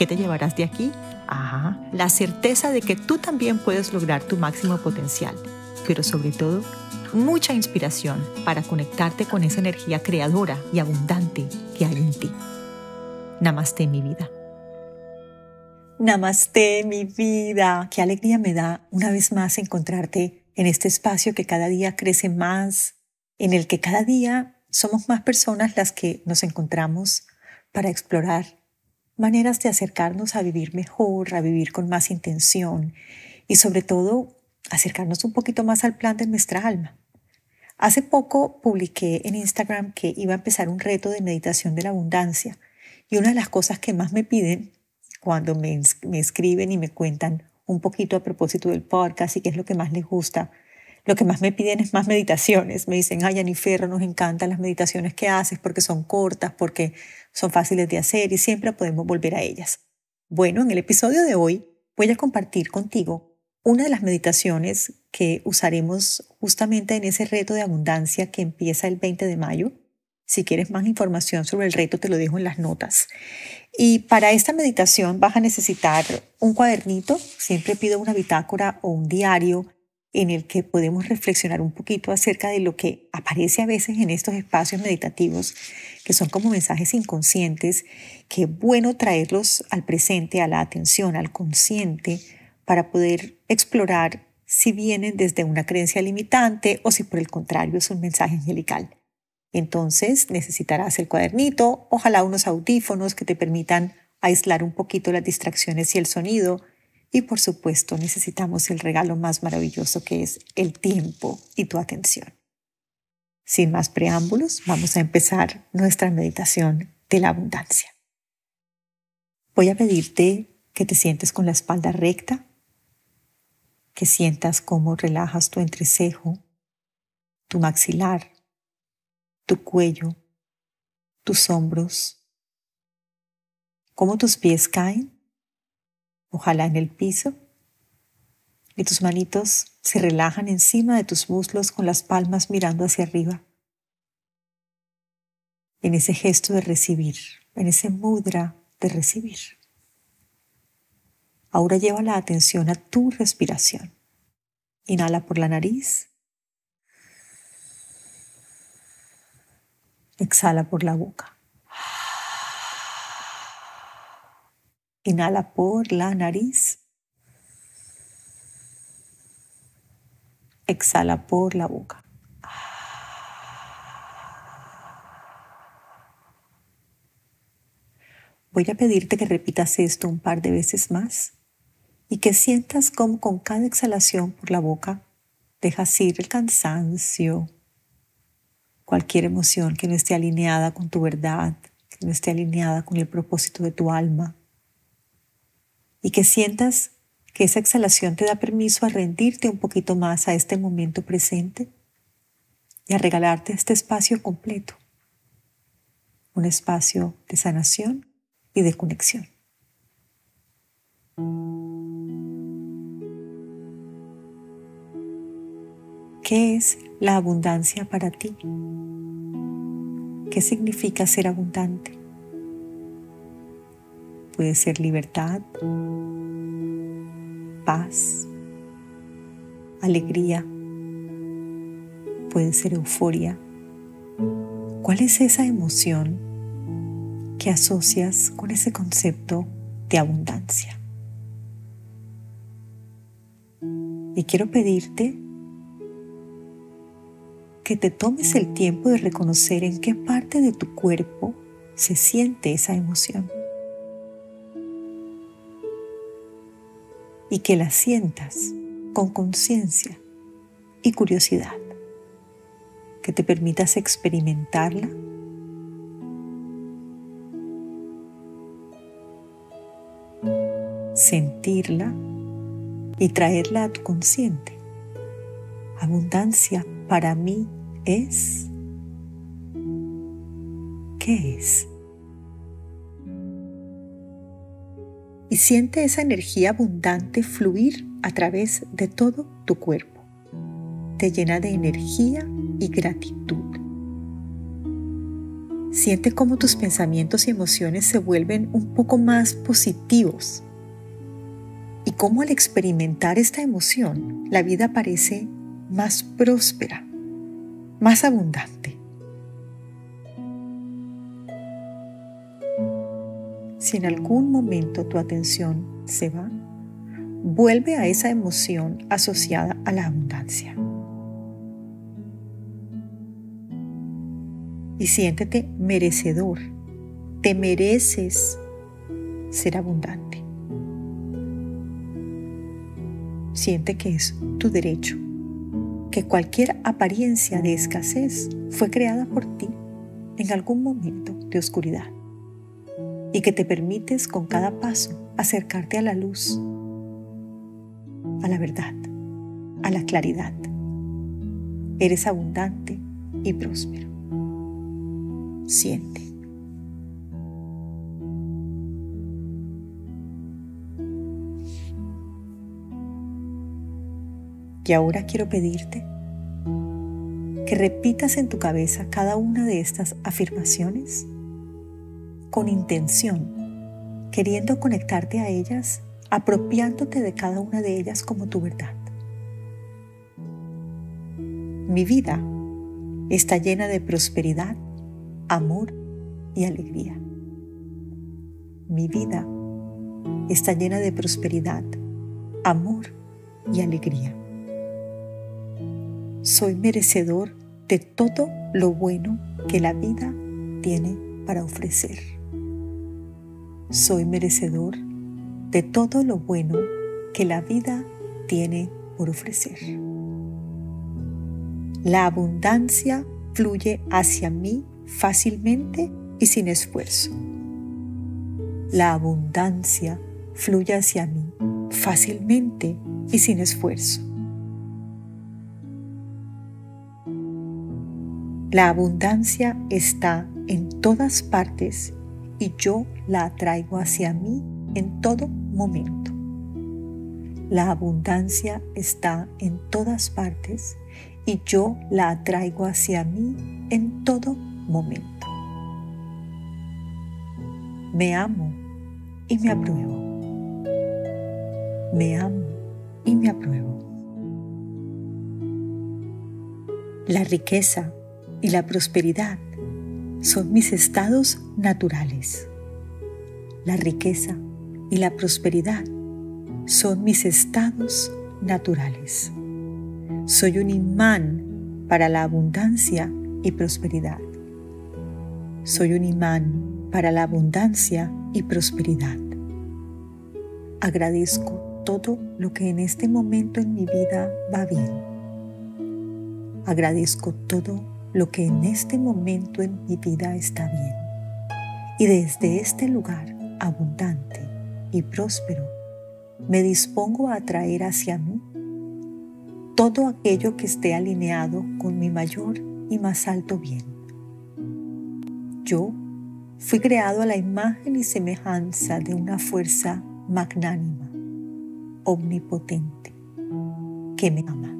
¿Qué te llevarás de aquí? Ajá, la certeza de que tú también puedes lograr tu máximo potencial, pero sobre todo, mucha inspiración para conectarte con esa energía creadora y abundante que hay en ti. Namaste mi vida. Namaste mi vida. Qué alegría me da una vez más encontrarte en este espacio que cada día crece más, en el que cada día somos más personas las que nos encontramos para explorar maneras de acercarnos a vivir mejor, a vivir con más intención y sobre todo acercarnos un poquito más al plan de nuestra alma. Hace poco publiqué en Instagram que iba a empezar un reto de meditación de la abundancia y una de las cosas que más me piden cuando me, me escriben y me cuentan un poquito a propósito del podcast y qué es lo que más les gusta, lo que más me piden es más meditaciones. Me dicen, ay, Aniferro, nos encantan las meditaciones que haces porque son cortas, porque son fáciles de hacer y siempre podemos volver a ellas. Bueno, en el episodio de hoy voy a compartir contigo una de las meditaciones que usaremos justamente en ese reto de abundancia que empieza el 20 de mayo. Si quieres más información sobre el reto, te lo dejo en las notas. Y para esta meditación vas a necesitar un cuadernito. Siempre pido una bitácora o un diario en el que podemos reflexionar un poquito acerca de lo que aparece a veces en estos espacios meditativos, que son como mensajes inconscientes, que es bueno traerlos al presente, a la atención, al consciente, para poder explorar si vienen desde una creencia limitante o si por el contrario es un mensaje angelical. Entonces necesitarás el cuadernito, ojalá unos audífonos que te permitan aislar un poquito las distracciones y el sonido, y por supuesto necesitamos el regalo más maravilloso que es el tiempo y tu atención. Sin más preámbulos, vamos a empezar nuestra meditación de la abundancia. Voy a pedirte que te sientes con la espalda recta, que sientas cómo relajas tu entrecejo, tu maxilar, tu cuello, tus hombros, cómo tus pies caen ojalá en el piso, y tus manitos se relajan encima de tus muslos con las palmas mirando hacia arriba. En ese gesto de recibir, en ese mudra de recibir. Ahora lleva la atención a tu respiración. Inhala por la nariz. Exhala por la boca. Inhala por la nariz. Exhala por la boca. Voy a pedirte que repitas esto un par de veces más y que sientas como con cada exhalación por la boca dejas ir el cansancio, cualquier emoción que no esté alineada con tu verdad, que no esté alineada con el propósito de tu alma y que sientas que esa exhalación te da permiso a rendirte un poquito más a este momento presente y a regalarte este espacio completo, un espacio de sanación y de conexión. ¿Qué es la abundancia para ti? ¿Qué significa ser abundante? Puede ser libertad, paz, alegría, puede ser euforia. ¿Cuál es esa emoción que asocias con ese concepto de abundancia? Y quiero pedirte que te tomes el tiempo de reconocer en qué parte de tu cuerpo se siente esa emoción. Y que la sientas con conciencia y curiosidad, que te permitas experimentarla sentirla y traerla a tu consciente. Abundancia para mí es... ¿Qué es? Y siente esa energía abundante fluir a través de todo tu cuerpo. Te llena de energía y gratitud. Siente cómo tus pensamientos y emociones se vuelven un poco más positivos y cómo al experimentar esta emoción la vida parece más próspera, más abundante. Si en algún momento tu atención se va, vuelve a esa emoción asociada a la abundancia. Y siéntete merecedor. Te mereces ser abundante. Siente que es tu derecho, que cualquier apariencia de escasez fue creada por ti en algún momento de oscuridad y que te permites con cada paso acercarte a la luz a la verdad, a la claridad. Eres abundante y próspero. Siente. Y ahora quiero pedirte que repitas en tu cabeza cada una de estas afirmaciones con intención, queriendo conectarte a ellas apropiándote de cada una de ellas como tu verdad. Mi vida está llena de prosperidad, amor y alegría. Mi vida está llena de prosperidad, amor y alegría. Soy merecedor de todo lo bueno que la vida tiene para ofrecer. Soy merecedor de todo lo bueno que la vida tiene por ofrecer. La abundancia fluye hacia mí fácilmente y sin esfuerzo. La abundancia fluye hacia mí fácilmente y sin esfuerzo. La abundancia está en todas partes y yo la atraigo hacia mí en todo momento. La abundancia está en todas partes y yo la atraigo hacia mí en todo momento. Me amo y me apruebo. Me amo y me apruebo. La riqueza y la prosperidad son mis estados naturales. La riqueza y la prosperidad son mis estados naturales. Soy un imán para la abundancia y prosperidad. Soy un imán para la abundancia y prosperidad. Agradezco todo lo que en este momento en mi vida va bien. Agradezco todo lo que en este momento en mi vida está bien. Y desde este lugar abundante y próspero, me dispongo a atraer hacia mí todo aquello que esté alineado con mi mayor y más alto bien. Yo fui creado a la imagen y semejanza de una fuerza magnánima, omnipotente, que me ama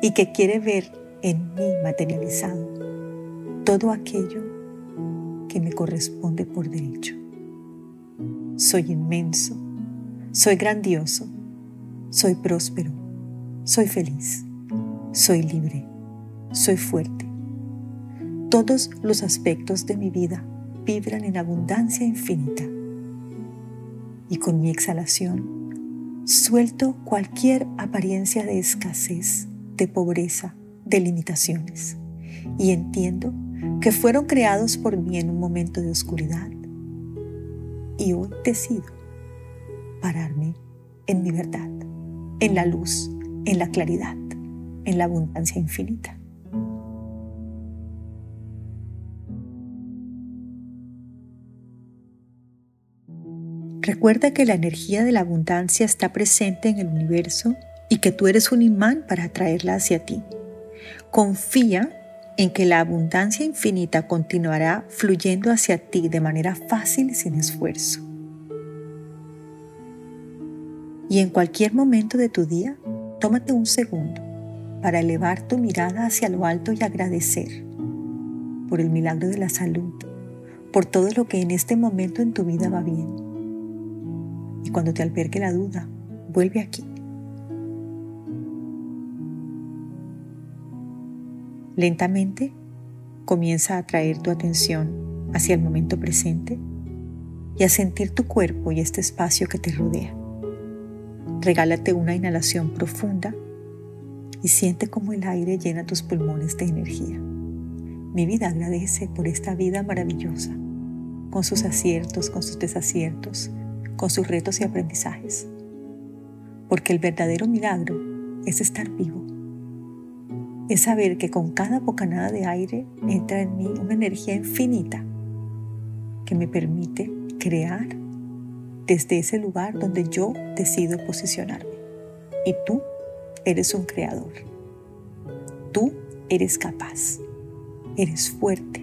y que quiere ver en mí materializado todo aquello que me corresponde por derecho. Soy inmenso, soy grandioso, soy próspero, soy feliz, soy libre, soy fuerte. Todos los aspectos de mi vida vibran en abundancia infinita. Y con mi exhalación suelto cualquier apariencia de escasez, de pobreza, de limitaciones. Y entiendo que fueron creados por mí en un momento de oscuridad y hoy decido pararme en mi verdad, en la luz, en la claridad, en la abundancia infinita. Recuerda que la energía de la abundancia está presente en el universo y que tú eres un imán para atraerla hacia ti. Confía en que la abundancia infinita continuará fluyendo hacia ti de manera fácil y sin esfuerzo. Y en cualquier momento de tu día, tómate un segundo para elevar tu mirada hacia lo alto y agradecer por el milagro de la salud, por todo lo que en este momento en tu vida va bien. Y cuando te albergue la duda, vuelve aquí. Lentamente comienza a traer tu atención hacia el momento presente y a sentir tu cuerpo y este espacio que te rodea. Regálate una inhalación profunda y siente cómo el aire llena tus pulmones de energía. Mi vida agradece por esta vida maravillosa, con sus aciertos, con sus desaciertos, con sus retos y aprendizajes. Porque el verdadero milagro es estar vivo. Es saber que con cada bocanada de aire entra en mí una energía infinita que me permite crear desde ese lugar donde yo decido posicionarme. Y tú eres un creador. Tú eres capaz eres fuerte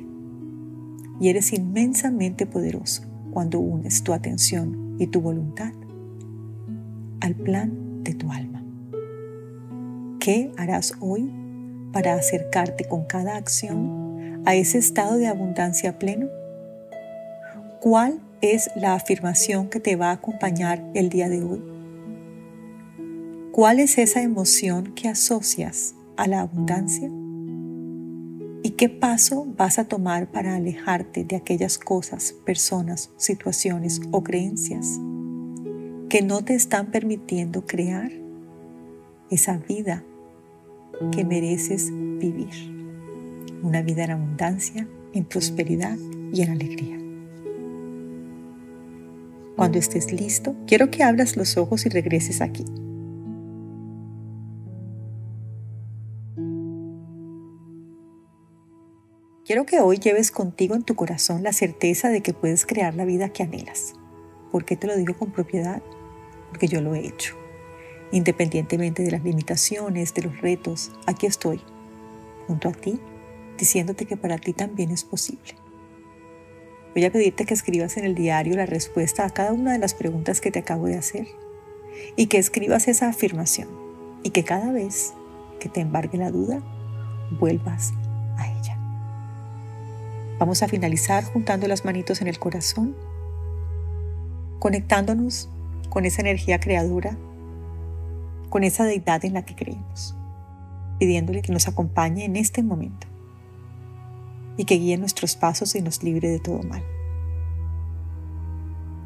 y eres inmensamente poderoso cuando unes tu atención y tu voluntad al plan de tu alma. ¿Qué harás hoy para acercarte con cada acción a ese estado de abundancia pleno? ¿Cuál es la afirmación que te va a acompañar el día de hoy? ¿Cuál es esa emoción que asocias a la abundancia? ¿Y qué paso vas a tomar para alejarte de aquellas cosas, personas, situaciones o creencias que no te están permitiendo crear esa vida que mereces vivir? Una vida en abundancia, en prosperidad y en alegría. Cuando estés listo, quiero que abras los ojos y regreses aquí. Quiero que hoy lleves contigo en tu corazón la certeza de que puedes crear la vida que anhelas. ¿Por qué te lo digo con propiedad? Porque yo lo he hecho. Independientemente de las limitaciones, de los retos, aquí estoy, junto a ti, diciéndote que para ti también es posible. Voy a pedirte que escribas en el diario la respuesta a cada una de las preguntas que te acabo de hacer y que escribas esa afirmación y que cada vez que te embargue la duda, vuelvas Vamos a finalizar juntando las manitos en el corazón, conectándonos con esa energía creadora, con esa deidad en la que creemos, pidiéndole que nos acompañe en este momento y que guíe nuestros pasos y nos libre de todo mal.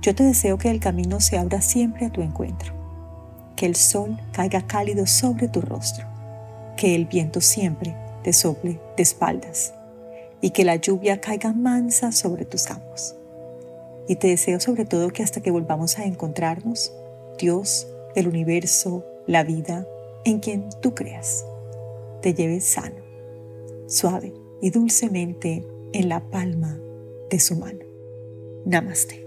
Yo te deseo que el camino se abra siempre a tu encuentro, que el sol caiga cálido sobre tu rostro, que el viento siempre te sople de espaldas y que la lluvia caiga mansa sobre tus campos. Y te deseo sobre todo que hasta que volvamos a encontrarnos, Dios, el universo, la vida, en quien tú creas, te lleves sano, suave y dulcemente en la palma de su mano. Namaste.